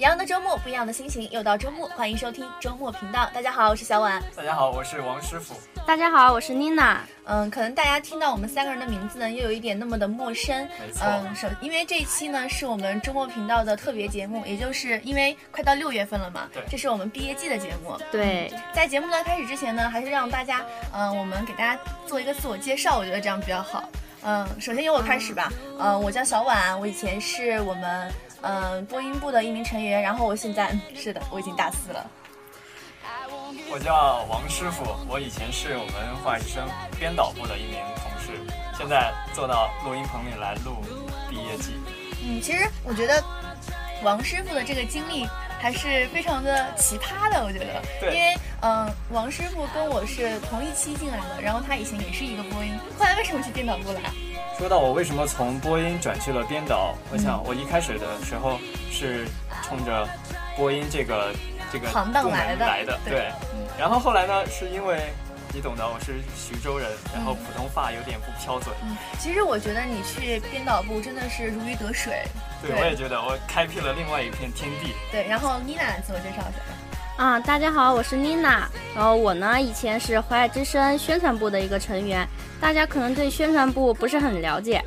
一样的周末，不一样的心情，又到周末，欢迎收听周末频道。大家好，我是小婉。大家好，我是王师傅。大家好，我是妮娜。嗯，可能大家听到我们三个人的名字呢，又有一点那么的陌生。没错。嗯，首因为这一期呢是我们周末频道的特别节目，也就是因为快到六月份了嘛。对。这是我们毕业季的节目。对。在节目的开始之前呢，还是让大家，嗯，我们给大家做一个自我介绍，我觉得这样比较好。嗯，首先由我开始吧。嗯，我叫小婉，我以前是我们。嗯，播音部的一名成员，然后我现在是的，我已经大四了。我叫王师傅，我以前是我们华之声编导部的一名同事，现在坐到录音棚里来录毕业季。嗯，其实我觉得王师傅的这个经历还是非常的奇葩的，我觉得，因为嗯，王师傅跟我是同一期进来的，然后他以前也是一个播音，后来为什么去编导部来？说到我为什么从播音转去了编导，我想我一开始的时候是冲着播音这个这个行当来的，来的对。然后后来呢，是因为你懂得，我是徐州人，然后普通话有点不飘嘴。嗯，其实我觉得你去编导部真的是如鱼得水。对，我也觉得我开辟了另外一片天地。对，然后妮娜自我介绍一下吧。啊，大家好，我是妮娜。然后我呢，以前是华爱之声宣传部的一个成员。大家可能对宣传部不是很了解。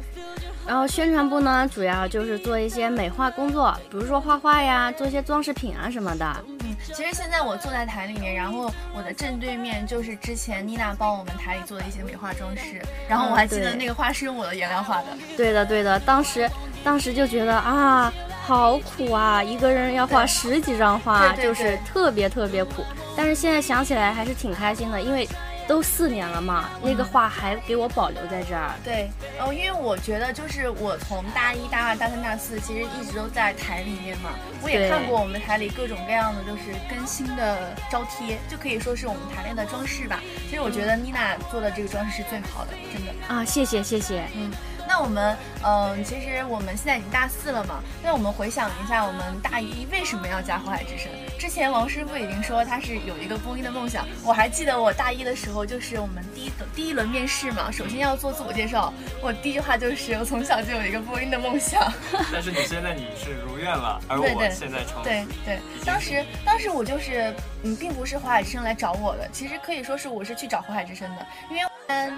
然后宣传部呢，主要就是做一些美化工作，比如说画画呀，做一些装饰品啊什么的。嗯，其实现在我坐在台里面，然后我的正对面就是之前妮娜帮我们台里做的一些美化装饰。然后我还记得那个画是用我的颜料画的。对的，对的，当时当时就觉得啊。好苦啊！一个人要画十几张画，就是特别特别苦。但是现在想起来还是挺开心的，因为都四年了嘛，那个画还给我保留在这儿。对，哦，因为我觉得就是我从大一、大二、大三、大四，其实一直都在台里面嘛。我也看过我们台里各种各样的就是更新的招贴，就可以说是我们台内的装饰吧。其实我觉得妮娜做的这个装饰是最好的，真的啊！谢谢谢谢，嗯。那我们，嗯，其实我们现在已经大四了嘛。那我们回想一下，我们大一为什么要加火海之声？之前王师傅已经说他是有一个播音的梦想。我还记得我大一的时候，就是我们第一第一轮面试嘛，首先要做自我介绍。我第一句话就是我从小就有一个播音的梦想。但是你现在你是如愿了，而我现在成对对。当时当时我就是嗯，并不是火海之声来找我的，其实可以说是我是去找火海之声的，因为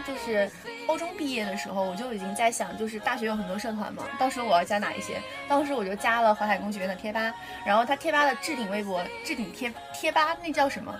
就是高中毕业的时候，我就已经在想，就是大学有很多社团嘛，到时候我要加哪一些？当时我就加了淮海工学院的贴吧，然后他贴吧的置顶微博、置顶贴贴吧那叫什么？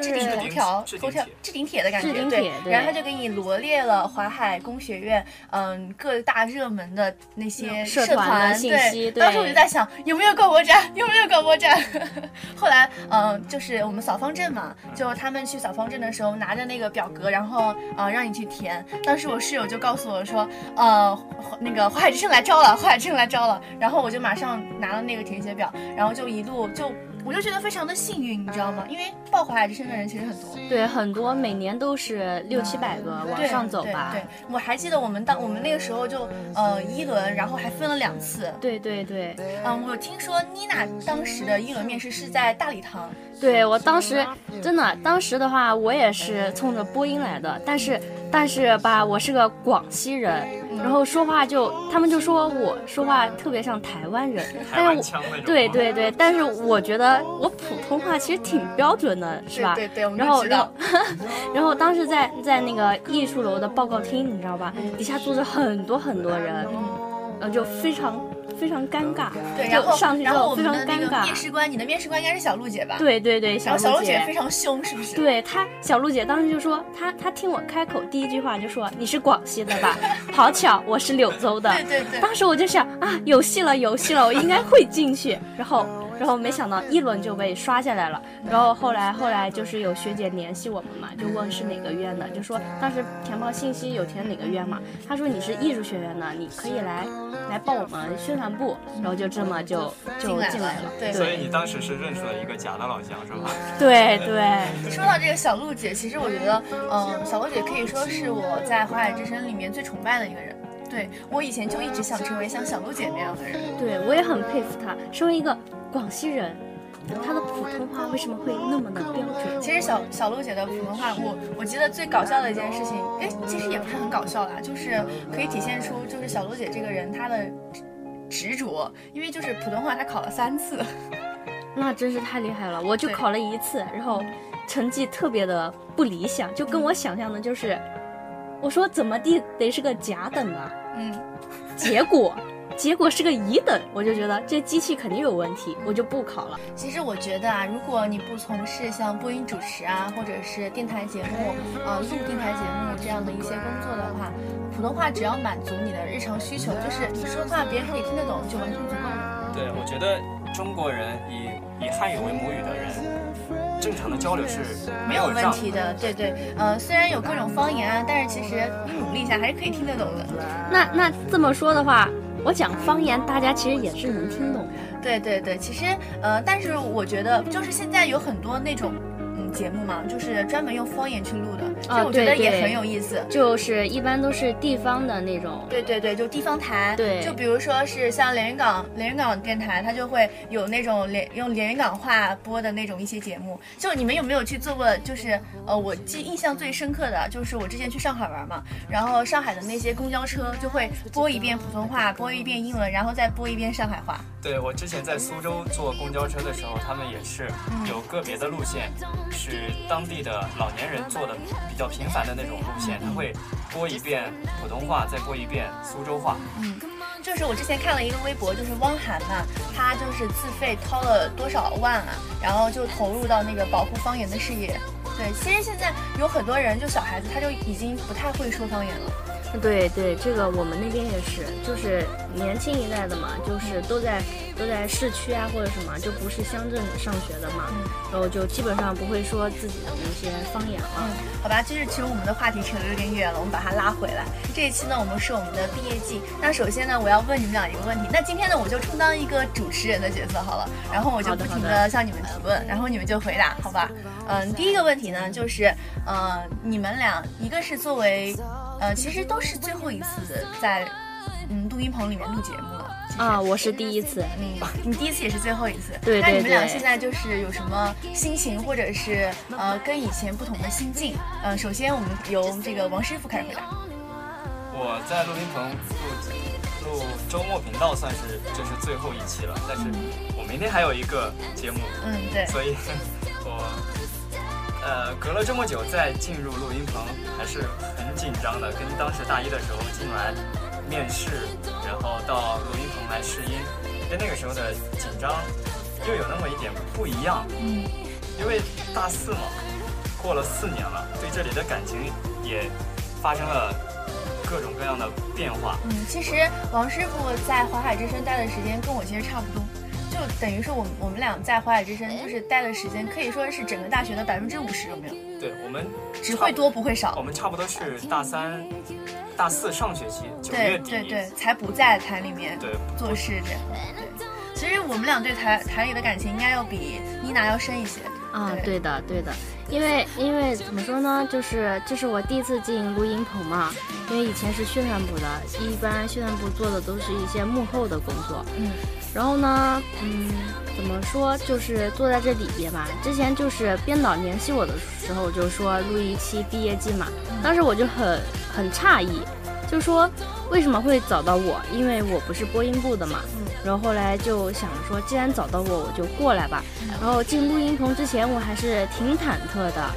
置顶头条，头条置顶帖的感觉，对。然后他就给你罗列了华海工学院，嗯，各大热门的那些社团信息。当时我就在想，有没有广播站？有没有广播站？后来，嗯，就是我们扫方阵嘛，就他们去扫方阵的时候，拿着那个表格，然后，呃，让你去填。当时我室友就告诉我说，呃，那个华海之声来招了，华海之声来招了。然后我就马上拿了那个填写表，然后就一路就。我就觉得非常的幸运，你知道吗？因为报华海之声的人其实很多，对，很多，每年都是六七百个往上走吧。对，我还记得我们当我们那个时候就呃一轮，然后还分了两次。对对对。嗯，我听说妮娜当时的一轮面试是在大礼堂。对，我当时真的，当时的话我也是冲着播音来的，但是但是吧，我是个广西人。然后说话就，他们就说我说话特别像台湾人，但是对对对，但是我觉得我普通话其实挺标准的，是吧？对对，然后然后 然后当时在在那个艺术楼的报告厅，你知道吧？底下坐着很多很多人，然后就非常。非常尴尬，对，然后上去之后非常尴尬。面试官，你的面试官应该是小璐姐吧？对对对，小璐姐非常凶，是不是？对她，小璐姐当时就说，她她听我开口第一句话就说你是广西的吧？好巧，我是柳州的。对对对。当时我就想啊，有戏了，有戏了，我应该会进去。然后。然后没想到一轮就被刷下来了，然后后来后来就是有学姐联系我们嘛，就问是哪个院的，就说当时填报信息有填哪个院嘛，他说你是艺术学院的，你可以来来报我们宣传部，然后就这么就就进来了。对，所以你当时是认识了一个假的老乡是吧？对对。说到这个小璐姐，其实我觉得，嗯，小璐姐可以说是我在华海之声里面最崇拜的一个人。对我以前就一直想成为像小璐姐那样的人。对我也很佩服她，身为一个。广西人，她的普通话为什么会那么的标准？其实小小璐姐的普通话，我我记得最搞笑的一件事情，哎，其实也不是很搞笑啦，就是可以体现出就是小璐姐这个人她的。执着，因为就是普通话她考了三次。那真是太厉害了，我就考了一次，然后成绩特别的不理想，就跟我想象的就是，我说怎么地得是个甲等吧，嗯，结果。结果是个乙等，我就觉得这机器肯定有问题，我就不考了。其实我觉得啊，如果你不从事像播音主持啊，或者是电台节目，呃，录电台节目这样的一些工作的话，普通话只要满足你的日常需求，就是你说话别人可以听得懂，就完全足够了。对，我觉得中国人以以汉语为母语的人，正常的交流是没有问题的。对对，呃，虽然有各种方言啊，但是其实你努力一下还是可以听得懂的。那那这么说的话。我讲方言，大家其实也是能听懂的。对对对，其实，呃，但是我觉得，就是现在有很多那种嗯。节目嘛，就是专门用方言去录的，就我觉得也很有意思。就是一般都是地方的那种，对对对，就地方台。对，就比如说是像连云港，连云港电台，它就会有那种连用连云港话播的那种一些节目。就你们有没有去做过？就是呃，我记印象最深刻的就是我之前去上海玩嘛，然后上海的那些公交车就会播一遍普通话，播一遍英文，然后再播一遍上海话。对我之前在苏州坐公交车的时候，他们也是有个别的路线。是当地的老年人坐的比较频繁的那种路线，他会播一遍普通话，再播一遍苏州话。嗯，就是我之前看了一个微博，就是汪涵嘛，他就是自费掏了多少万啊，然后就投入到那个保护方言的事业。对，其实现在有很多人，就小孩子他就已经不太会说方言了。对对，这个我们那边也是，就是年轻一代的嘛，就是都在都在市区啊或者什么，就不是乡镇上学的嘛，然后就基本上不会说自己的那些方言了。嗯，好吧，就是其实我们的话题扯得有点远了，我们把它拉回来。这一期呢，我们是我们的毕业季。那首先呢，我要问你们俩一个问题。那今天呢，我就充当一个主持人的角色好了，然后我就不停的向你们提问，然后你们就回答，好吧？嗯，第一个问题呢，就是呃，你们俩一个是作为。呃，其实都是最后一次在嗯录音棚里面录节目了啊，我是第一次，嗯，你第一次也是最后一次，对对对。那你们俩现在就是有什么心情，或者是呃跟以前不同的心境？嗯，首先我们由这个王师傅开始回答。我在录音棚录录周末频道算是这是最后一期了，但是我明天还有一个节目，嗯对，所以 我。呃，隔了这么久再进入录音棚，还是很紧张的。跟当时大一的时候进来面试，然后到录音棚来试音，跟那个时候的紧张又有那么一点不一样。嗯，因为大四嘛，过了四年了，对这里的感情也发生了各种各样的变化。嗯，其实王师傅在华海之声待的时间跟我其实差不多。就等于说，我们我们俩在华海之声就是待的时间，可以说是整个大学的百分之五十，有没有？对，我们只会多不会少。我们差不多是大三、大四上学期九月底，对对对，才不在台里面做事这样。对，其实我们俩对台台里的感情应该要比妮娜要深一些。啊，对的对的，因为因为怎么说呢，就是这是我第一次进录音棚嘛，因为以前是宣传部的，一般宣传部做的都是一些幕后的工作。嗯。然后呢，嗯，怎么说，就是坐在这里边吧。之前就是编导联系我的时候，就说录一期毕业季嘛。当时我就很很诧异，就说为什么会找到我？因为我不是播音部的嘛。然后后来就想着说，既然找到我，我就过来吧。然后进录音棚之前，我还是挺忐忑的。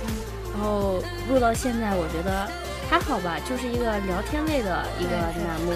然后录到现在，我觉得还好吧，就是一个聊天类的一个栏目。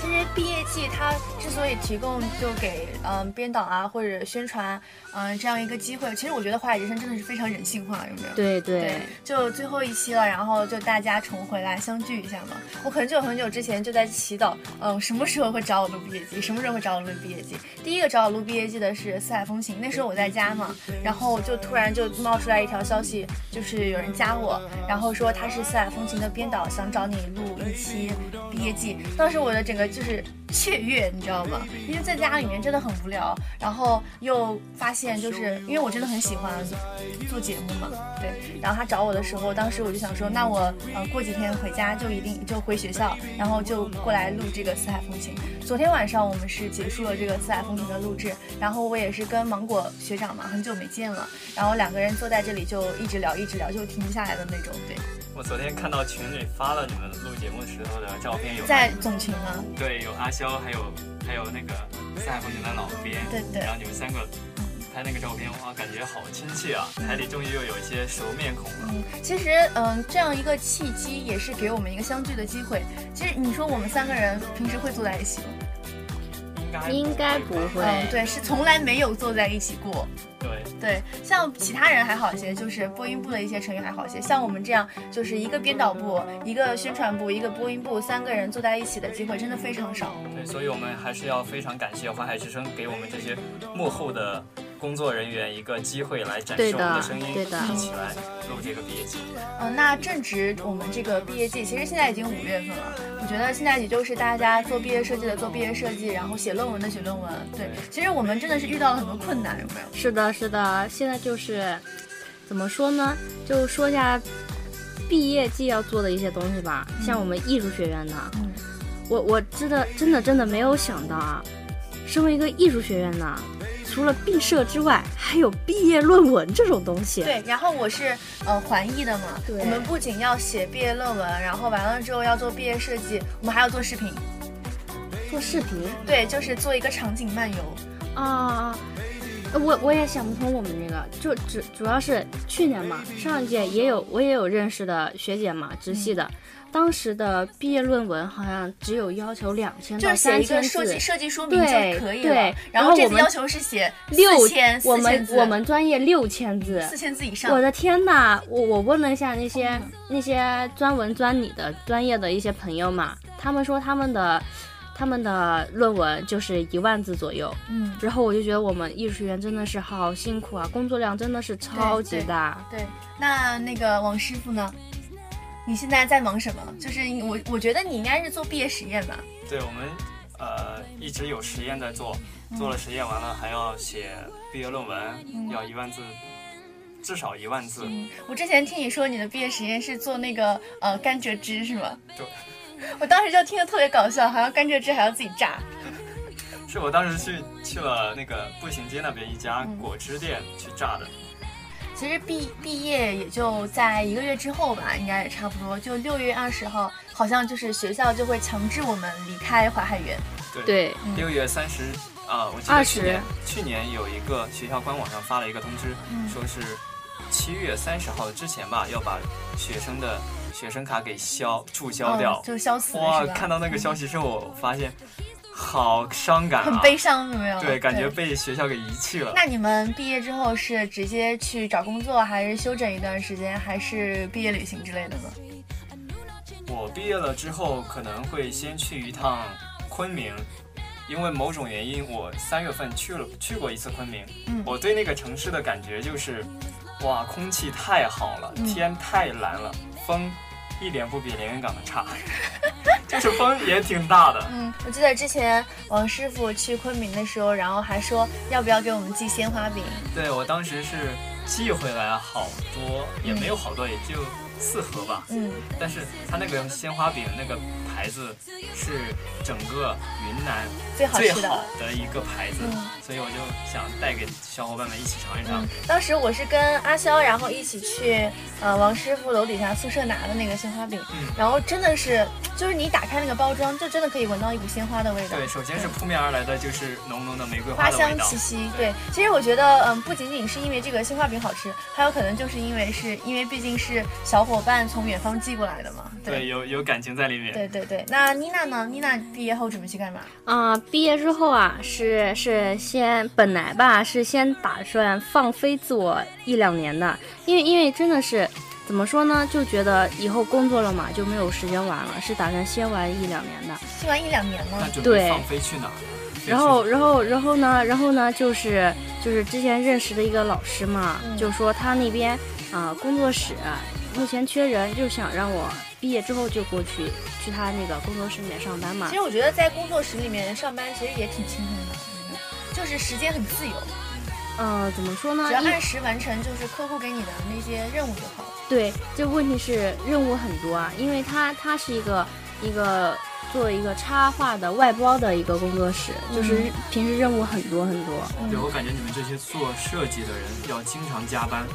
其实毕业季它之所以提供就给嗯编导啊或者宣传嗯这样一个机会，其实我觉得华海之声真的是非常人性化，有没有？对对，就最后一期了，然后就大家重回来相聚一下嘛。我很久很久之前就在祈祷，嗯，什么时候会找我录毕业季？什么时候会找我录毕业季？第一个找我录毕业季的是四海风情，那时候我在家嘛，然后就突然就冒出来一条消息，就是有人加我，然后说他是四海风情的编导，想找你录一期毕业季。当时我的整个。就是雀跃，你知道吗？因为在家里面真的很无聊，然后又发现，就是因为我真的很喜欢做节目嘛，对。然后他找我的时候，当时我就想说，那我呃过几天回家就一定就回学校，然后就过来录这个《四海风情》。昨天晚上我们是结束了这个《四海风情》的录制，然后我也是跟芒果学长嘛，很久没见了，然后两个人坐在这里就一直聊，一直聊，就停不下来的那种，对。我昨天看到群里发了你们录节目时候的照片，有在总群吗？对，有阿肖，还有还有那个四海风景的老编，对对然后你们三个拍那个照片，哇，感觉好亲切啊！台里终于又有一些熟面孔了。嗯，其实嗯，这样一个契机也是给我们一个相聚的机会。其实你说我们三个人平时会坐在一起吗？应该应该不会嗯，对，是从来没有坐在一起过。对，对，像其他人还好些，就是播音部的一些成员还好些。像我们这样，就是一个编导部、一个宣传部、一个播音部，三个人坐在一起的机会真的非常少。对，所以我们还是要非常感谢淮海之声给我们这些幕后的工作人员一个机会来展示我对的们的声音，对的一起来录这个毕业季。嗯，那正值我们这个毕业季，其实现在已经五月份了。我觉得现在也就是大家做毕业设计的做毕业设计，然后写论文的写论文。对，其实我们真的是遇到了很多困难，有没有？是的，是的，现在就是怎么说呢？就说一下毕业季要做的一些东西吧。像我们艺术学院的，嗯我我真的真的真的没有想到啊，身为一个艺术学院呢，除了毕设之外，还有毕业论文这种东西。对，然后我是呃环艺的嘛，对我们不仅要写毕业论文，然后完了之后要做毕业设计，我们还要做视频。做视频对，就是做一个场景漫游。啊。我我也想不通我们这个，就主主要是去年嘛，上一届也有我也有认识的学姐嘛，直系的，当时的毕业论文好像只有要求两千到就是写一三千字个设计，设计说明对就可以对了。然后然后我们这次要求是写六四千，我们四千字我们专业六千字，四千字以上。我的天呐，我我问了一下那些那些专文专理的专业的一些朋友嘛，他们说他们的他们的论文就是一万字左右，嗯，然后我就觉得我们艺术学院真的是好辛苦啊，工作量真的是超级大。对。那那个王师傅呢？你现在在忙什么？就是我我觉得你应该是做毕业实验吧。对，我们呃一直有实验在做，做了实验完了还要写毕业论文，要一万字，至少一万字。嗯，我之前听你说你的毕业实验是做那个呃甘蔗汁是吗？对。我当时就听得特别搞笑，好像甘蔗汁还要自己榨。是我当时去去了那个步行街那边一家嗯果汁店去榨的。其实毕毕业也就在一个月之后吧，应该也差不多，就六月二十号，好像就是学校就会强制我们离开淮海园。对，对，六月三十啊，我记得20去年去年有一个学校官网上发了一个通知，嗯说是七月三十号之前吧，要把学生的学生卡给消注销掉嗯，。就消死了哇？看到那个消息之后，我发现好伤感啊，很悲伤，有没有？对，感觉被学校给遗弃了。那你们毕业之后是直接去找工作，还是休整一段时间，还是毕业旅行之类的呢？我毕业了之后可能会先去一趟昆明，因为某种原因，我三月份去了去过一次昆明。嗯我对那个城市的感觉就是，哇，空气太好了，嗯天太蓝了，风一点不比连云港的差，就是风也挺大的。嗯，我记得之前王师傅去昆明的时候，然后还说要不要给我们寄鲜花饼。对我当时是寄回来好多，也没有好多，也就四盒吧。嗯，但是它那个鲜花饼那个牌子是整个云南最好吃的。最好的一个牌子，嗯所以我就想带给小伙伴们一起尝一尝。嗯，当时我是跟阿肖，然后一起去呃王师傅楼底下宿舍拿的那个鲜花饼，嗯然后真的是，就是你打开那个包装，就真的可以闻到一股鲜花的味道。对，首先是扑面而来的就是浓浓的玫瑰花香气。息，对，其实我觉得，嗯，不仅仅是因为这个鲜花饼好吃，还有可能就是因为是因为毕竟是小伙伴从远方寄过来的嘛，对，有有感情在里面。对对对。那妮娜呢？妮娜毕业后准备去干嘛？啊、毕业之后啊，是是先本来吧，是先打算放飞自我一两年的，因为因为真的是怎么说呢，就觉得以后工作了嘛，就没有时间玩了，是打算先玩一两年的。先玩一两年了那，准备对放飞去哪儿？然后，然后，然后呢，然后呢，就是就是之前认识的一个老师嘛，嗯就说他那边啊、工作室目前缺人，就想让我毕业之后就过去去他那个工作室里面上班嘛其。实我觉得在工作室里面上班其实也挺轻松的，嗯就是时间很自由，呃，怎么说呢？只要按时完成就是客户给你的那些任务就好了。对，这问题是任务很多啊，因为它它是一个一个做一个插画的外包的一个工作室，就是嗯平时任务很多很多。对，我感觉你们这些做设计的人要经常加班。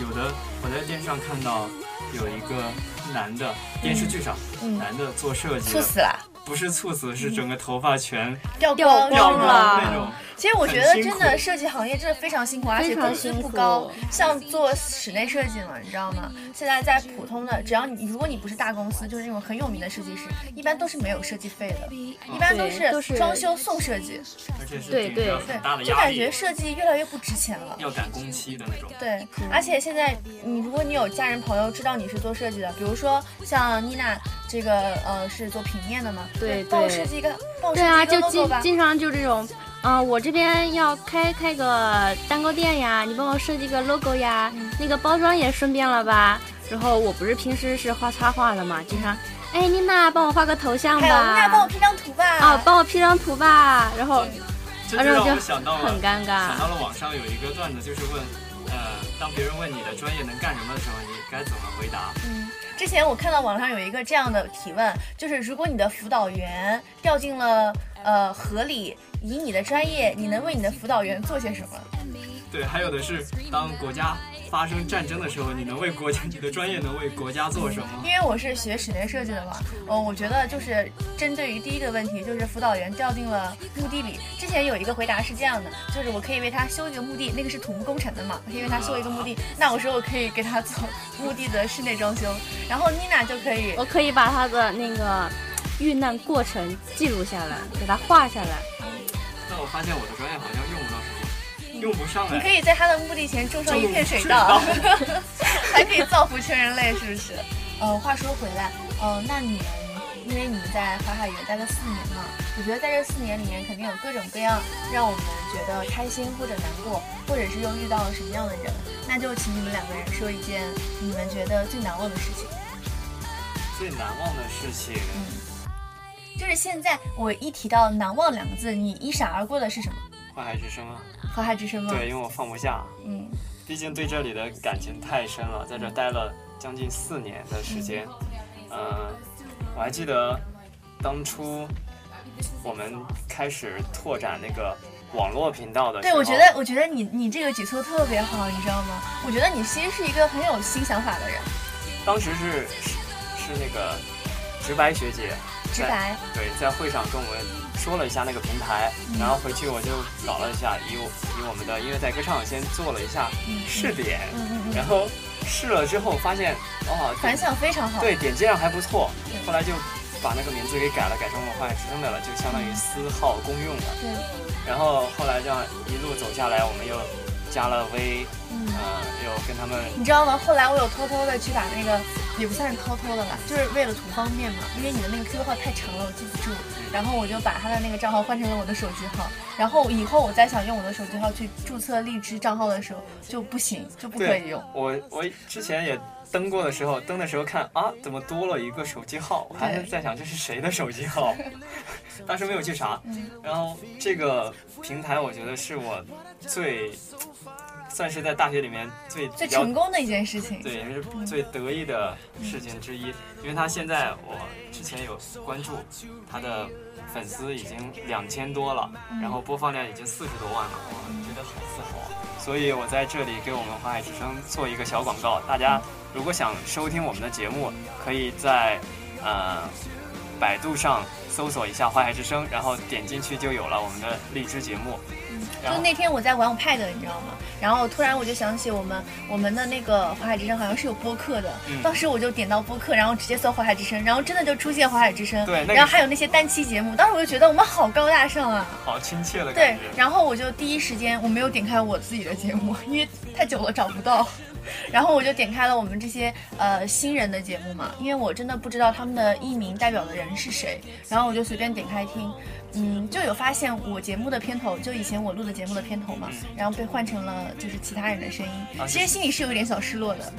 有的我在电视上看到有一个男的，电视剧上、嗯，男的做设计的，猝死了。不是猝死，是整个头发全掉掉光光了那种。其实我觉得真的设计行业真的非常辛苦，而且工资不高。像做室内设计嘛，你知道吗？现在在普通的，只要你如果你不是大公司，就是那种很有名的设计师，一般都是没有设计费的，一般都是装修送设计。而且是对对很大的，就压力，感觉设计越来越不值钱了。要赶工期的那种。对，而且现在你如果你有家人朋友知道你是做设计的，比如说像妮娜这个呃是做平面的嘛，对帮我对设计一个，帮我设对啊，计一个就 logo 吧。经经常就这种，啊、我这边要开开个蛋糕店呀，你帮我设计个 logo 呀，那个包装也顺便了吧。然后我不是平时是画插画的嘛，经常，哎，妮娜帮我画个头像还有妮娜帮我，P 张图吧。啊，帮我 P 张图吧。然后这就让然后就我想到了很尴尬想到了网上有一个段子，就是问，呃，当别人问你的专业能干什么的时候，你该怎么回答？嗯，之前我看到网上有一个这样的提问，就是如果你的辅导员掉进了呃河里，以你的专业，你能为你的辅导员做些什么？对，还有的是当国家发生战争的时候，你能为国家，你的专业能为国家做什么？因为我是学室内设计的嘛，呃，我觉得就是针对于第一个问题，就是辅导员掉进了墓地里。之前有一个回答是这样的，就是我可以为他修一个墓地，那个是土木工程的嘛，我可以为他修一个墓地。那我说我可以给他做墓地的室内装修，然后妮娜就可以我可以把他的那个遇难过程记录下来，给他画下来。但我发现我的专业好像用不到什么，用不上来。你可以在他的墓地前种上一片水稻，还可以造福全人类，是不是？呃，话说回来，呃，那你们因为你们在淮海园待了四年嘛，我觉得在这四年里面肯定有各种各样让我们觉得开心或者难过，或者是又遇到了什么样的人，那就请你们两个人说一件你们觉得最难忘的事情。最难忘的事情，嗯就是现在我一提到难忘两个字，你一闪而过的是什么？淮海之声啊，华海之声吗？对，因为我放不下，嗯，毕竟对这里的感情太深了，在这待了将近四年的时间。嗯、我还记得当初我们开始拓展那个网络频道的时对，我觉得，我觉得你你这个举措特别好，你知道吗？我觉得你其实是一个很有新想法的人，当时是是是那个直白学姐直白。对，在会上跟我们说了一下那个平台，然后回去我就搞了一下，以我以我们的音乐在歌唱先做了一下嗯试点，然后试了之后发现，哦，反响非常好。对，点击量还不错，后来就把那个名字给改了，改成我花海之声的了，就相当于私号公用了。对，然后后来这样一路走下来，我们又加了微，嗯，呃，又跟他们你知道吗？后来我有偷偷的去把那个，也不算是偷偷的吧，就是为了图方便嘛，因为你的那个 QQ 号太长了，我记不住。然后我就把他的那个账号换成了我的手机号，然后以后我再想用我的手机号去注册荔枝账号的时候就不行，就不可以用。我我之前也登过的时候，登的时候看啊，怎么多了一个手机号？我还是在想这是谁的手机号，当时没有去查。嗯然后这个平台，我觉得是我最算是在大学里面最最成功的一件事情。对，也是最得意的事情之一，因为他现在我之前有关注他的粉丝已经两千多了，然后播放量已经四十多万了，我觉得好自豪啊！所以我在这里给我们华海之声做一个小广告，大家如果想收听我们的节目，可以在呃百度上搜索一下华海之声，然后点进去就有了我们的荔枝节目。就那天我在玩我 Pad，你知道吗？然后突然我就想起我们我们的那个华海之声好像是有播客的，嗯当时我就点到播客，然后直接搜华海之声，然后真的就出现华海之声，对那个然后还有那些单期节目，当时我就觉得我们好高大上啊。好亲切的感对，，然后我就第一时间我没有点开我自己的节目，因为太久了找不到。然后我就点开了我们这些呃新人的节目嘛，因为我真的不知道他们的艺名代表的人是谁，然后我就随便点开听，嗯，就有发现我节目的片头，就以前我录的节目的片头嘛，然后被换成了就是其他人的声音，啊其实心里是有一点小失落的，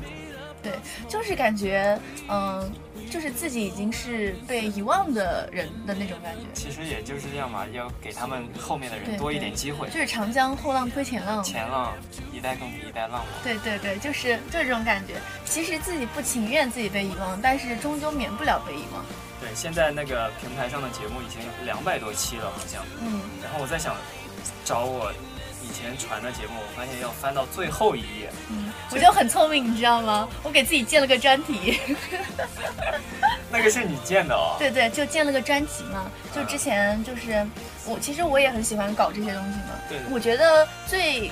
对，就是感觉嗯、就是自己已经是被遗忘的人的那种感觉。其实也就是这样嘛，要给他们后面的人多一点机会。就是长江后浪推前浪，前浪一代更比一代浪嘛。对对对，就是就是这种感觉。其实自己不情愿自己被遗忘，但是终究免不了被遗忘。对，现在那个平台上的节目已经两百多期了，好像。嗯，然后我在想，找我以前传的节目，我发现要翻到最后一页。嗯，我就很聪明，你知道吗？我给自己建了个专题。那个是你建的哦。对对，就建了个专辑嘛。就之前就是我，其实我也很喜欢搞这些东西嘛。对。我觉得最。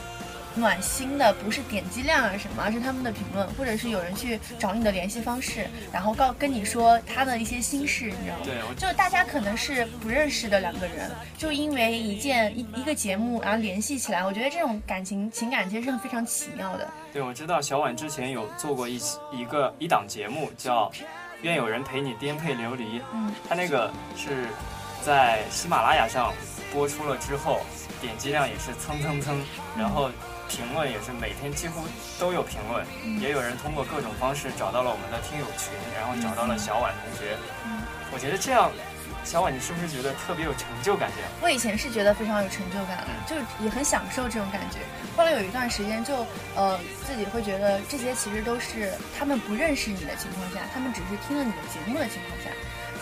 暖心的不是点击量啊什么，而是他们的评论，或者是有人去找你的联系方式，然后告跟你说他的一些心事，你知道吗？对，就大家可能是不认识的两个人，就因为一件一一个节目然后联系起来，我觉得这种感情情感其实是非常奇妙的。对，我知道小婉之前有做过一一个一档节目叫《愿有人陪你颠沛流离》，嗯，他那个是在喜马拉雅上播出了之后，点击量也是蹭蹭蹭，然后。评论也是每天几乎都有评论，也有人通过各种方式找到了我们的听友群，然后找到了小婉同学。我觉得这样，小婉你是不是觉得特别有成就感？这样，我以前是觉得非常有成就感的，就也很享受这种感觉。后来有一段时间，就呃自己会觉得这些其实都是他们不认识你的情况下，他们只是听了你的节目的情况下。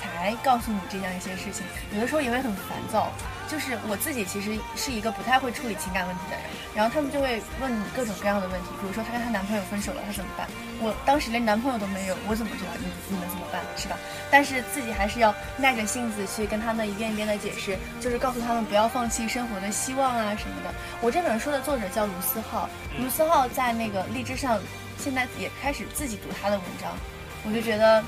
才告诉你这样一些事情，有的时候也会很烦躁。就是我自己其实是一个不太会处理情感问题的人，然后他们就会问你各种各样的问题，比如说她跟她男朋友分手了，她怎么办？我当时连男朋友都没有，我怎么知道你你们怎么办，是吧？但是自己还是要耐着性子去跟他们一遍一遍的解释，就是告诉他们不要放弃生活的希望啊什么的。我这本书的作者叫卢思浩，卢思浩在那个荔枝上现在也开始自己读他的文章，我就觉得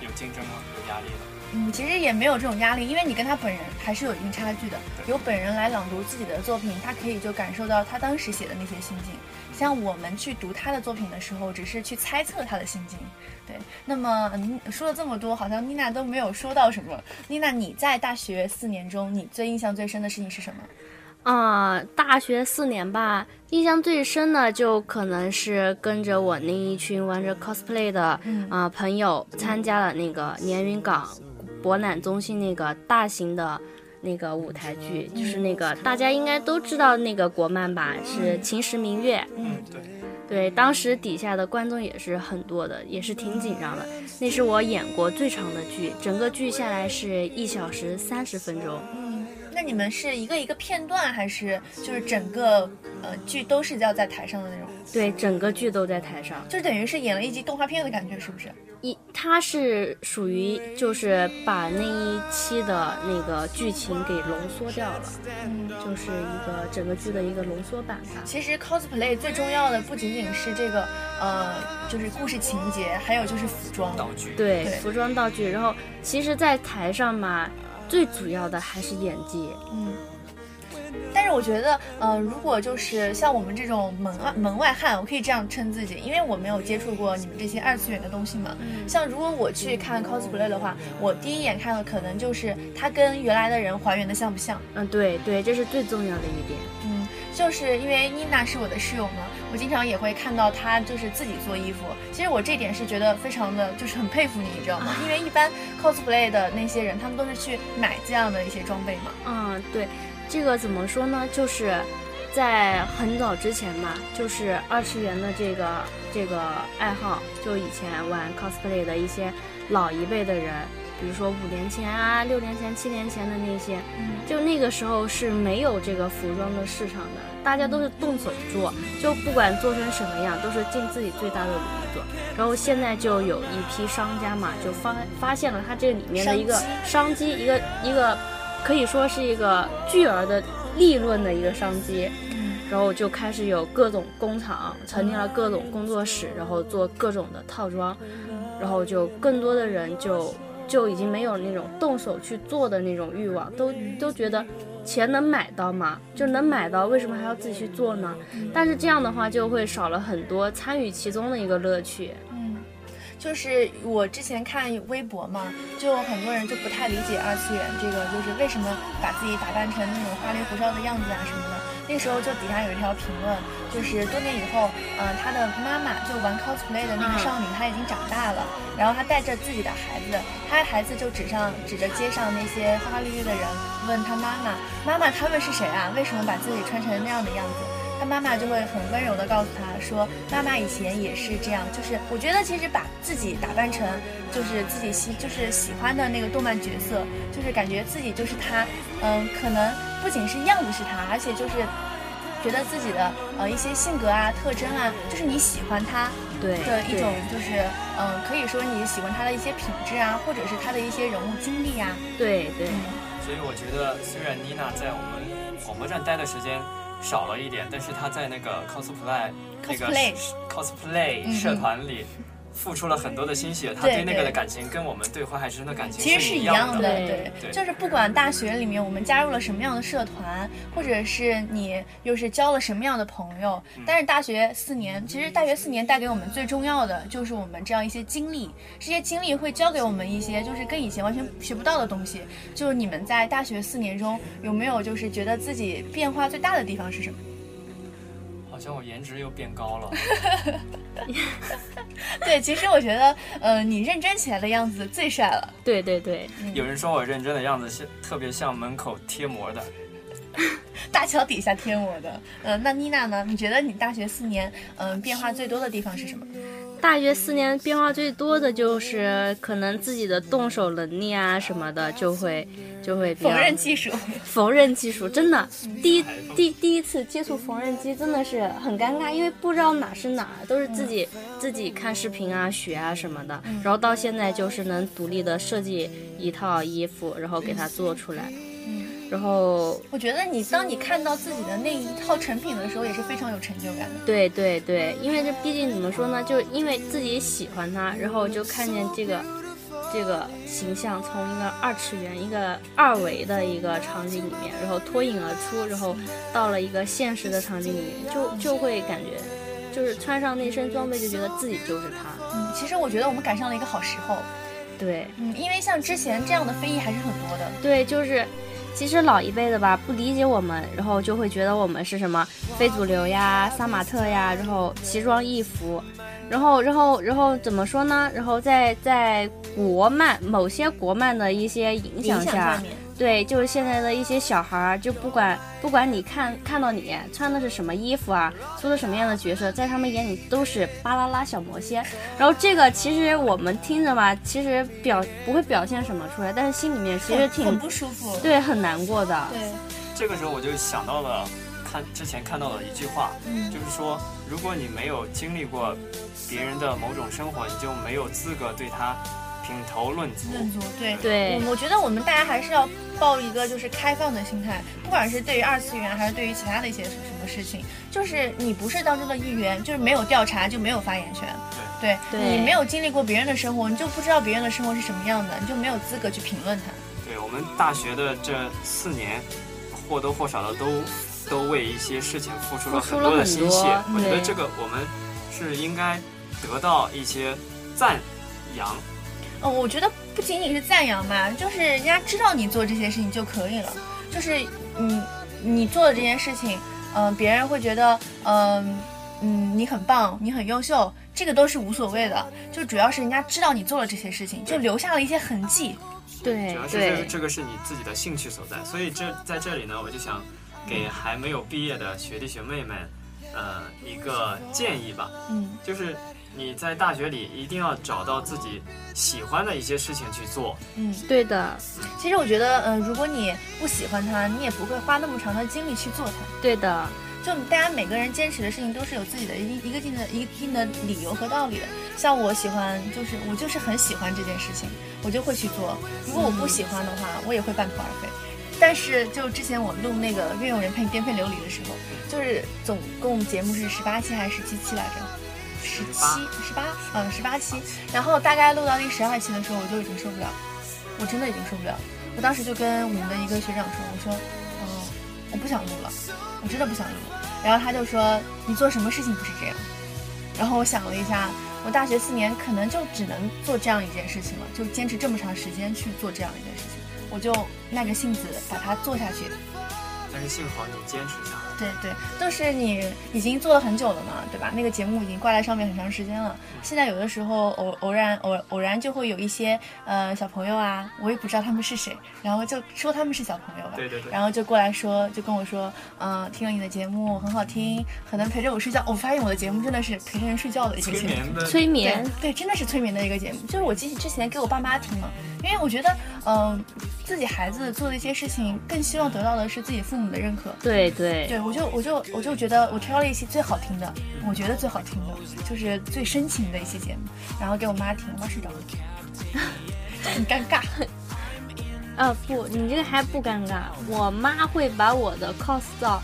有竞争吗？有压力吗？嗯，其实也没有这种压力，因为你跟他本人还是有一定差距的。由本人来朗读自己的作品，他可以就感受到他当时写的那些心境。像我们去读他的作品的时候，只是去猜测他的心境。对，那么您说了这么多，好像妮娜都没有说到什么。妮娜，你在大学四年中，你最印象最深的事情是什么？啊，大学四年吧，印象最深的就可能是跟着我那一群玩着 cosplay 的啊朋友，参加了那个连云港。博览中心那个大型的，那个舞台剧，就是那个大家应该都知道那个国漫吧，是《秦时明月》。嗯，对，对，当时底下的观众也是很多的，也是挺紧张的。那是我演过最长的剧，整个剧下来是一小时三十分钟。嗯，那你们是一个一个片段，还是就是整个呃剧都是要在台上的那种？对，整个剧都在台上，就等于是演了一集动画片的感觉，是不是？一，它是属于就是把那一期的那个剧情给浓缩掉了，嗯，就是一个整个剧的一个浓缩版吧。其实 cosplay 最重要的不仅仅是这个，呃，就是故事情节，还有就是服装道具。对，服装道具。然后，其实，在台上嘛，最主要的还是演技，嗯。但是我觉得，呃，如果就是像我们这种门外门外汉，我可以这样称自己，因为我没有接触过你们这些二次元的东西嘛。像如果我去看 cosplay 的话，我第一眼看的可能就是他跟原来的人还原的像不像。嗯，对对，这是最重要的一点。嗯，就是因为妮娜是我的室友嘛，我经常也会看到她就是自己做衣服。其实我这点是觉得非常的就是很佩服你，你知道吗？因为一般 cosplay 的那些人，他们都是去买这样的一些装备嘛。嗯，对。这个怎么说呢？就是在很早之前吧，就是二次元的这个这个爱好，就以前玩 cosplay 的一些老一辈的人，比如说五年前啊、六年前、七年前的那些，就那个时候是没有这个服装的市场的，大家都是动手做，就不管做成什么样，都是尽自己最大的努力做。然后现在就有一批商家嘛，就发发现了它这里面的一个商机，一个一个。可以说是一个巨额的利润的一个商机，然后就开始有各种工厂成立了各种工作室，然后做各种的套装，然后就更多的人就就已经没有那种动手去做的那种欲望，都都觉得钱能买到吗？就能买到，为什么还要自己去做呢？但是这样的话就会少了很多参与其中的一个乐趣。就是我之前看微博嘛，就很多人就不太理解二次元这个，就是为什么把自己打扮成那种花里胡哨的样子啊什么的。那时候就底下有一条评论，就是多年以后，嗯，他的妈妈就玩 cosplay 的那个少女，她已经长大了，然后她带着自己的孩子，她的孩子就指上指着街上那些花花绿绿的人，问她妈妈，妈妈他们是谁啊？为什么把自己穿成那样的样子？他妈妈就会很温柔的告诉他说：“妈妈以前也是这样，就是我觉得其实把自己打扮成就是自己喜就是喜欢的那个动漫角色，就是感觉自己就是他，嗯，可能不仅是样子是他，而且就是觉得自己的呃一些性格啊、特征啊，就是你喜欢他对的一种，就是嗯、可以说你喜欢他的一些品质啊，或者是他的一些人物经历啊。对对。嗯，所以我觉得，虽然妮娜在我们广播站待的时间少了一点但是他在那个 cosplay 那个 cosplay 社团里付出了很多的心血，他对对那个的感情跟我们对花海之声的感情其实是一样的，对对，对就是不管大学里面我们加入了什么样的社团，或者是你又是交了什么样的朋友，嗯但是大学四年，其实大学四年带给我们最重要的就是我们这样一些经历，这些经历会教给我们一些就是跟以前完全学不到的东西。就是你们在大学四年中有没有就是觉得自己变化最大的地方是什么？好像我颜值又变高了。对，其实我觉得，呃，你认真起来的样子最帅了。对对对，有人说我认真的样子像特别像门口贴膜的，大桥底下贴膜的，呃，那妮娜呢？你觉得你大学四年，嗯、变化最多的地方是什么？大学四年变化最多的就是可能自己的动手能力啊什么的就会就会缝纫技术，缝纫技术真的。第一第第一次接触缝纫机真的是很尴尬，因为不知道哪是哪，都是自己、自己看视频啊学啊什么的，然后到现在就是能独立的设计一套衣服，然后给它做出来，嗯，然后我觉得你当你看到自己的那一套成品的时候，也是非常有成就感的。对对对，因为这毕竟怎么说呢，就因为自己喜欢它，然后就看见这个这个形象从一个二次元、一个二维的一个场景里面，然后脱颖而出，然后到了一个现实的场景里面，就就会感觉，就是穿上那身装备就觉得自己就是他。嗯，其实我觉得我们赶上了一个好时候。对嗯，因为像之前这样的非议还是很多的。对，就是。其实老一辈的吧，不理解我们，然后就会觉得我们是什么非主流呀、杀马特呀，然后奇装异服，然后，然后，然后怎么说呢？然后在在国漫某些国漫的一些影响下，对，就是现在的一些小孩儿，就不管不管你看看到你穿的是什么衣服啊，出的什么样的角色，在他们眼里都是巴啦啦小魔仙。然后这个其实我们听着吧，其实表不会表现什么出来，但是心里面其实很很挺不舒服。对很难过的。对，这个时候我就想到了看之前看到的一句话，嗯就是说，如果你没有经历过别人的某种生活，你就没有资格对他品头论足。论足，对对我我觉得我们大家还是要抱一个就是开放的心态，不管是对于二次元还是对于其他的一些什么事情，就是你不是当中的一员，就是没有调查就没有发言权。对，对你没有经历过别人的生活，你就不知道别人的生活是什么样的，你就没有资格去评论他。对我们大学的这四年，或多或少的都都为一些事情付出了很多的心血。我觉得这个我们是应该得到一些赞扬。哦，我觉得不仅仅是赞扬吧，就是人家知道你做这些事情就可以了。就是你你做的这件事情，嗯、别人会觉得，嗯、嗯，你很棒，你很优秀，这个都是无所谓的。就主要是人家知道你做了这些事情，就留下了一些痕迹。对主要是这个这个是你自己的兴趣所在，所以这在这里呢，我就想给还没有毕业的学弟学妹们，呃，一个建议吧，嗯，就是你在大学里一定要找到自己喜欢的一些事情去做。嗯，对的，其实我觉得，嗯、如果你不喜欢它，你也不会花那么长的精力去做它。对的，就大家每个人坚持的事情都是有自己的一一个定的一定的理由和道理的。像我喜欢，就是我就是很喜欢这件事情，我就会去做。如果我不喜欢的话，我也会半途而废。但是就之前我录那个《愿有人陪你颠沛流离》的时候，就是总共节目是十八期还是十七期来着？十七、十八，嗯，十八期。然后大概录到第十二期的时候，我就已经受不了，我真的已经受不了。我当时就跟我们的一个学长说，我说，嗯、我不想录了，我真的不想录。然后他就说，你做什么事情不是这样？然后我想了一下，我大学四年可能就只能做这样一件事情了，就坚持这么长时间去做这样一件事情，我就耐着性子把它做下去。但是幸好你坚持下来。对对，就是你已经做了很久了嘛，对吧？那个节目已经挂在上面很长时间了。现在有的时候偶偶然偶偶然就会有一些呃小朋友啊，我也不知道他们是谁，然后就说他们是小朋友吧，对对对然后就过来说，就跟我说，嗯、听了你的节目很好听，可能陪着我睡觉。我发现我的节目真的是陪着人睡觉的一个节目。催眠的催眠对，对，真的是催眠的一个节目。就是我之之前给我爸妈听嘛，因为我觉得，嗯、自己孩子做的一些事情，更希望得到的是自己父母的认可。对对对，我我就我就我就觉得我挑了一期最好听的，我觉得最好听的就是最深情的一期节目，然后给我妈听，我妈睡着了，很尴尬。啊，不，你这个还不尴尬。我妈会把我的 cos 照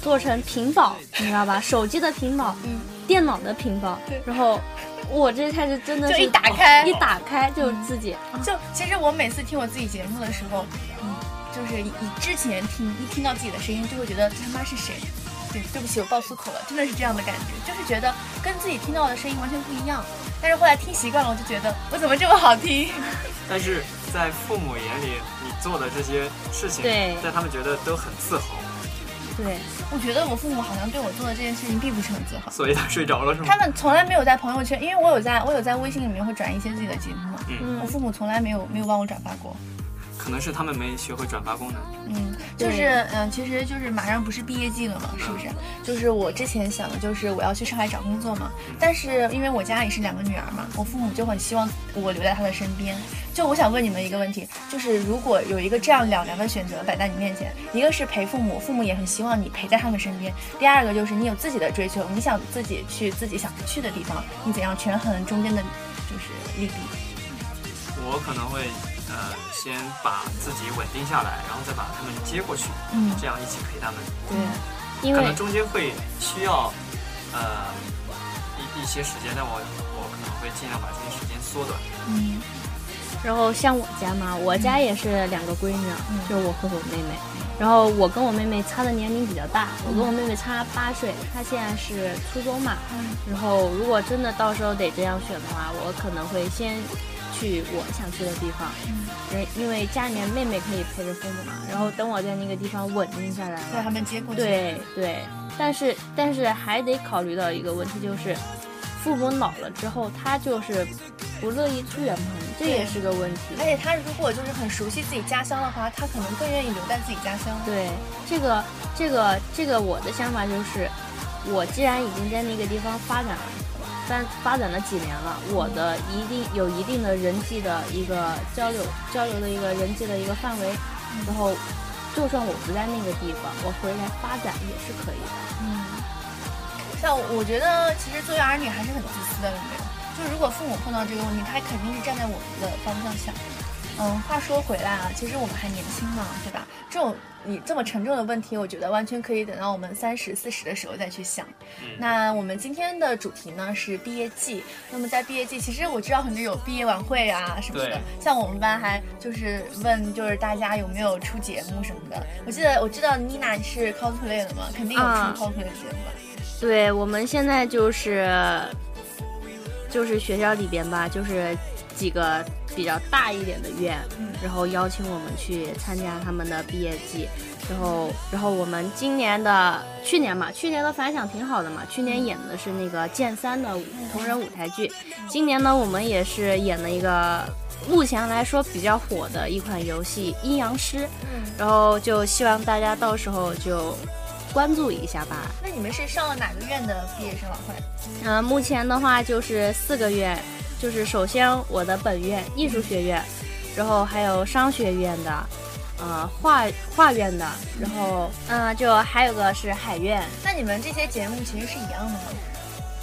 做成屏保，你知道吧？手机的屏保，嗯，电脑的屏保。然后我这才是真的，就一打开，一打开就自己。就其实我每次听我自己节目的时候，嗯，就是以之前听一听到自己的声音，就会觉得这他妈是谁？对，对不起，我爆粗口了，真的是这样的感觉，就是觉得跟自己听到的声音完全不一样。但是后来听习惯了，我就觉得我怎么这么好听？但是在父母眼里，你做的这些事情，对，在他们觉得都很自豪。对，我觉得我父母好像对我做的这件事情并不是很自豪。所以他睡着了是吗？他们从来没有在朋友圈，因为我有在我有在微信里面会转一些自己的节目嘛。嗯，我父母从来没有没有帮我转发过。可能是他们没学会转发功能。嗯，就是嗯，其实就是马上不是毕业季了嘛，是不是？就是我之前想的就是我要去上海找工作嘛，但是因为我家里是两个女儿嘛，我父母就很希望我留在他的身边。就我想问你们一个问题，就是如果有一个这样两难的选择摆在你面前，一个是陪父母，父母也很希望你陪在他们身边；第二个就是你有自己的追求，你想自己去自己想去的地方，你怎样权衡中间的，就是利弊？我可能会。呃，先把自己稳定下来，然后再把他们接过去，嗯，这样一起陪他们。对，因为可能中间会需要呃一一些时间，但我我可能会尽量把这些时间缩短。嗯，然后像我家嘛，我家也是两个闺女，就是我和我妹妹。然后我跟我妹妹差的年龄比较大，我跟我妹妹差八岁，她现在是初中嘛。然后如果真的到时候得这样选的话，我可能会先。去我想去的地方，嗯，因为家里面妹妹可以陪着父母嘛，然后等我在那个地方稳定下来了，把他们接过去。对对，但是但是还得考虑到一个问题，就是父母老了之后，他就是不乐意出远门，这也是个问题。而且他如果就是很熟悉自己家乡的话，他可能更愿意留在自己家乡。对，这个这个这个我的想法就是，我既然已经在那个地方发展了。但发展了几年了，我的一定有一定的人际的一个交流交流的一个人际的一个范围，然后就算我不在那个地方，我回来发展也是可以的。嗯，像我觉得其实作为儿女还是很自私的，有没有？就如果父母碰到这个问题，他肯定是站在我们的方向想。嗯，话说回来啊，其实我们还年轻嘛，对吧？这种你这么沉重的问题，我觉得完全可以等到我们三十四十的时候再去想。那我们今天的主题呢是毕业季。那么在毕业季，其实我知道很多有毕业晚会啊什么的。像我们班还就是问，就是大家有没有出节目什么的。我记得我知道妮娜是 cosplay 的嘛，肯定有出 cosplay 的节目吧？对，我们现在就是就是学校里边吧，就是几个。比较大一点的院，然后邀请我们去参加他们的毕业季，然后，然后我们今年的去年嘛，去年的反响挺好的嘛，去年演的是那个剑三的同人舞台剧，今年呢，我们也是演了一个目前来说比较火的一款游戏《阴阳师》，然后就希望大家到时候就关注一下吧。那你们是上了哪个院的毕业生晚会？嗯，目前的话就是四个院。就是首先我的本院艺术学院，然后还有商学院的，呃画画院的，然后嗯就还有个是海院。那你们这些节目其实是一样的吗？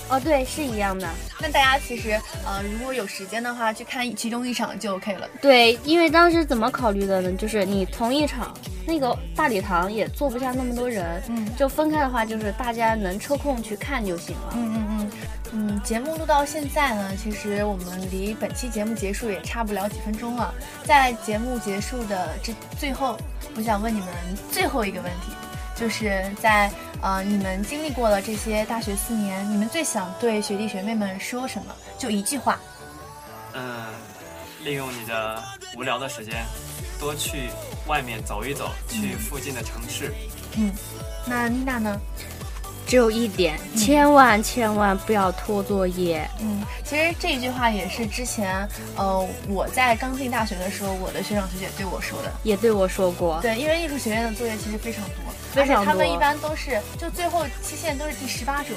哦，对，是一样的。那大家其实呃如果有时间的话，去看其中一场就 OK 了。对，因为当时怎么考虑的呢？就是你同一场那个大礼堂也坐不下那么多人，嗯，就分开的话，就是大家能抽空去看就行了。嗯嗯嗯。嗯，节目录到现在呢，其实我们离本期节目结束也差不了几分钟了。在节目结束的这最后，我想问你们最后一个问题，就是在呃你们经历过了这些大学四年，你们最想对学弟学妹们说什么？就一句话。嗯，利用你的无聊的时间，多去外面走一走，去附近的城市。嗯，那妮娜呢？只有一点，千万千万不要拖作业。嗯，其实这一句话也是之前，呃，我在刚进大学的时候，我的学长学姐对我说的，也对我说过。对，因为艺术学院的作业其实非常多，非常多。他们一般都是就最后期限都是第十八周，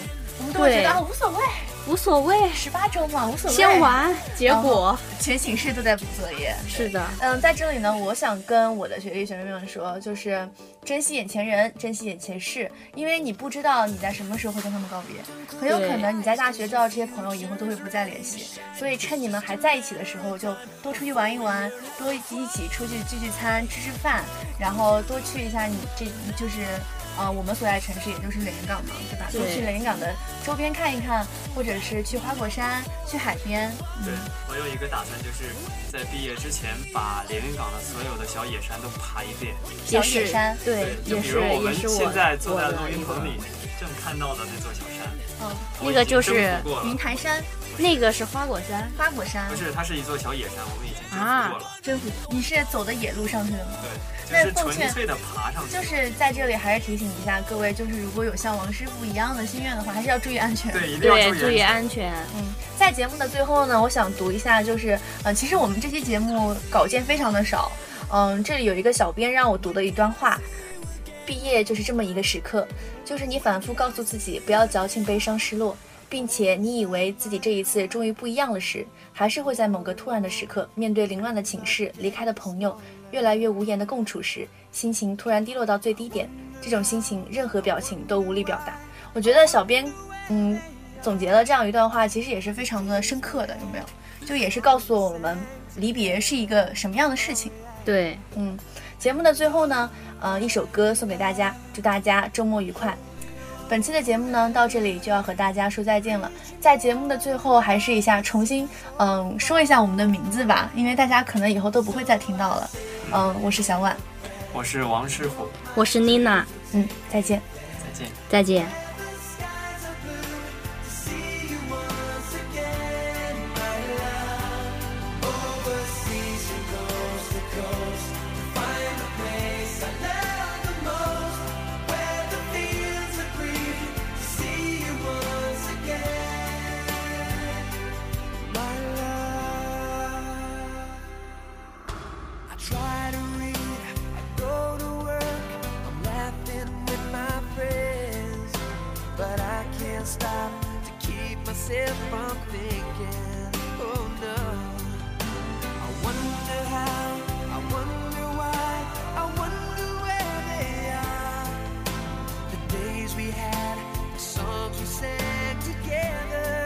我们都会觉对得啊无所谓，无所谓，十八周嘛无所谓。先玩。结果全寝室都在补作业。是的，嗯，在这里呢，我想跟我的学弟学妹们说，就是珍惜眼前人，珍惜眼前事，因为你不知道你在什么时候会跟他们告别，很有可能你在大学知道这些朋友以后都会不再联系，所以趁你们还在一起的时候，就多出去玩一玩，多一起出去聚聚餐、吃吃饭，然后多去一下你这就是。呃，我们所在城市也就是连云港嘛，对吧？多对去连云港的周边看一看，或者是去花果山、去海边。对我有一个打算，就是在毕业之前把连云港的所有的小野山都爬一遍。小野山对，就比也是如我们也是我现在坐在录音棚里正看到的那座小山，嗯，那个就是云台山、那个是花果山花果山不。是，它是一座小野山，我们已啊服过了。征服，你是走的野路上去的吗？对，就是那奉劝纯粹的爬上去。就是在这里还是提醒一下各位，就是如果有像王师傅一样的心愿的话，还是要注意安全。对，一定要，注意安全。嗯，在节目的最后呢，我想读一下，就是呃，其实我们这期节目稿件非常的少，嗯，这里有一个小编让我读的一段话。毕业就是这么一个时刻，就是你反复告诉自己不要矫情、悲伤、失落，并且你以为自己这一次终于不一样了时，还是会在某个突然的时刻，面对凌乱的寝室、离开的朋友、越来越无言的共处时，心情突然低落到最低点。这种心情，任何表情都无力表达。我觉得小编，嗯，总结了这样一段话，其实也是非常的深刻的，有没有？就也是告诉我们离别是一个什么样的事情。对，嗯，节目的最后呢，呃，一首歌送给大家，祝大家周末愉快。本期的节目呢，到这里就要和大家说再见了。在节目的最后，还是一下重新，嗯，说一下我们的名字吧，因为大家可能以后都不会再听到了。嗯，我是小婉，我是王师傅，我是妮娜，嗯，再见。再见。再见。Can't stop to keep myself from thinking, oh no. I wonder how, I wonder why, I wonder where they are. The days we had, the songs we sang together,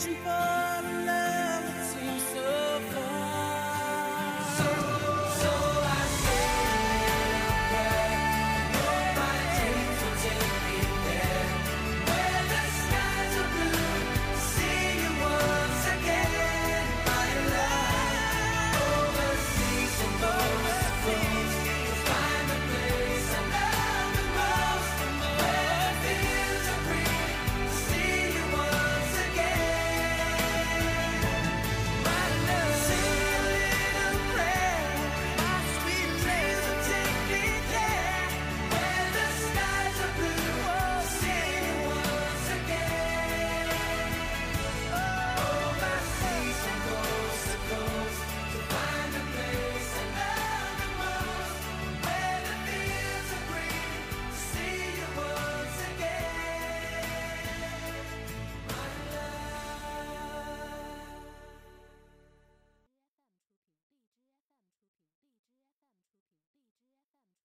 searching for